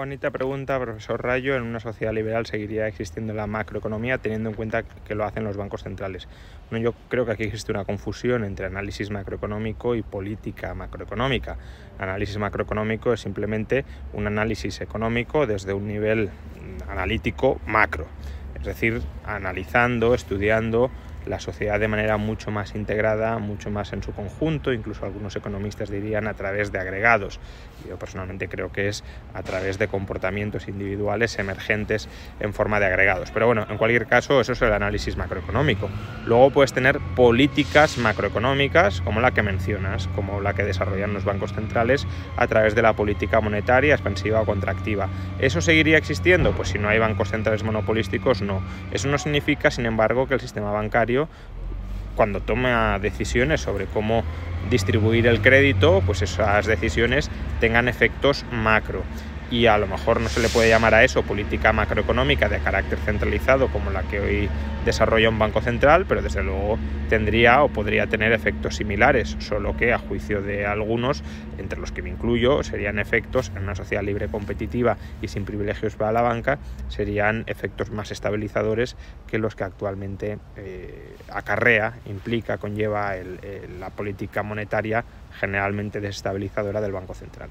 Juanita pregunta, profesor Rayo, ¿en una sociedad liberal seguiría existiendo la macroeconomía teniendo en cuenta que lo hacen los bancos centrales? Bueno, yo creo que aquí existe una confusión entre análisis macroeconómico y política macroeconómica. Análisis macroeconómico es simplemente un análisis económico desde un nivel analítico macro, es decir, analizando, estudiando la sociedad de manera mucho más integrada, mucho más en su conjunto, incluso algunos economistas dirían a través de agregados. Yo personalmente creo que es a través de comportamientos individuales emergentes en forma de agregados. Pero bueno, en cualquier caso, eso es el análisis macroeconómico. Luego puedes tener políticas macroeconómicas, como la que mencionas, como la que desarrollan los bancos centrales a través de la política monetaria expansiva o contractiva. ¿Eso seguiría existiendo? Pues si no hay bancos centrales monopolísticos, no. Eso no significa, sin embargo, que el sistema bancario cuando toma decisiones sobre cómo distribuir el crédito, pues esas decisiones tengan efectos macro y a lo mejor no se le puede llamar a eso política macroeconómica de carácter centralizado como la que hoy desarrolla un banco central, pero desde luego tendría o podría tener efectos similares, solo que a juicio de algunos, entre los que me incluyo, serían efectos en una sociedad libre competitiva y sin privilegios para la banca, serían efectos más estabilizadores que los que actualmente eh, acarrea, implica, conlleva la política monetaria generalmente desestabilizadora del Banco Central.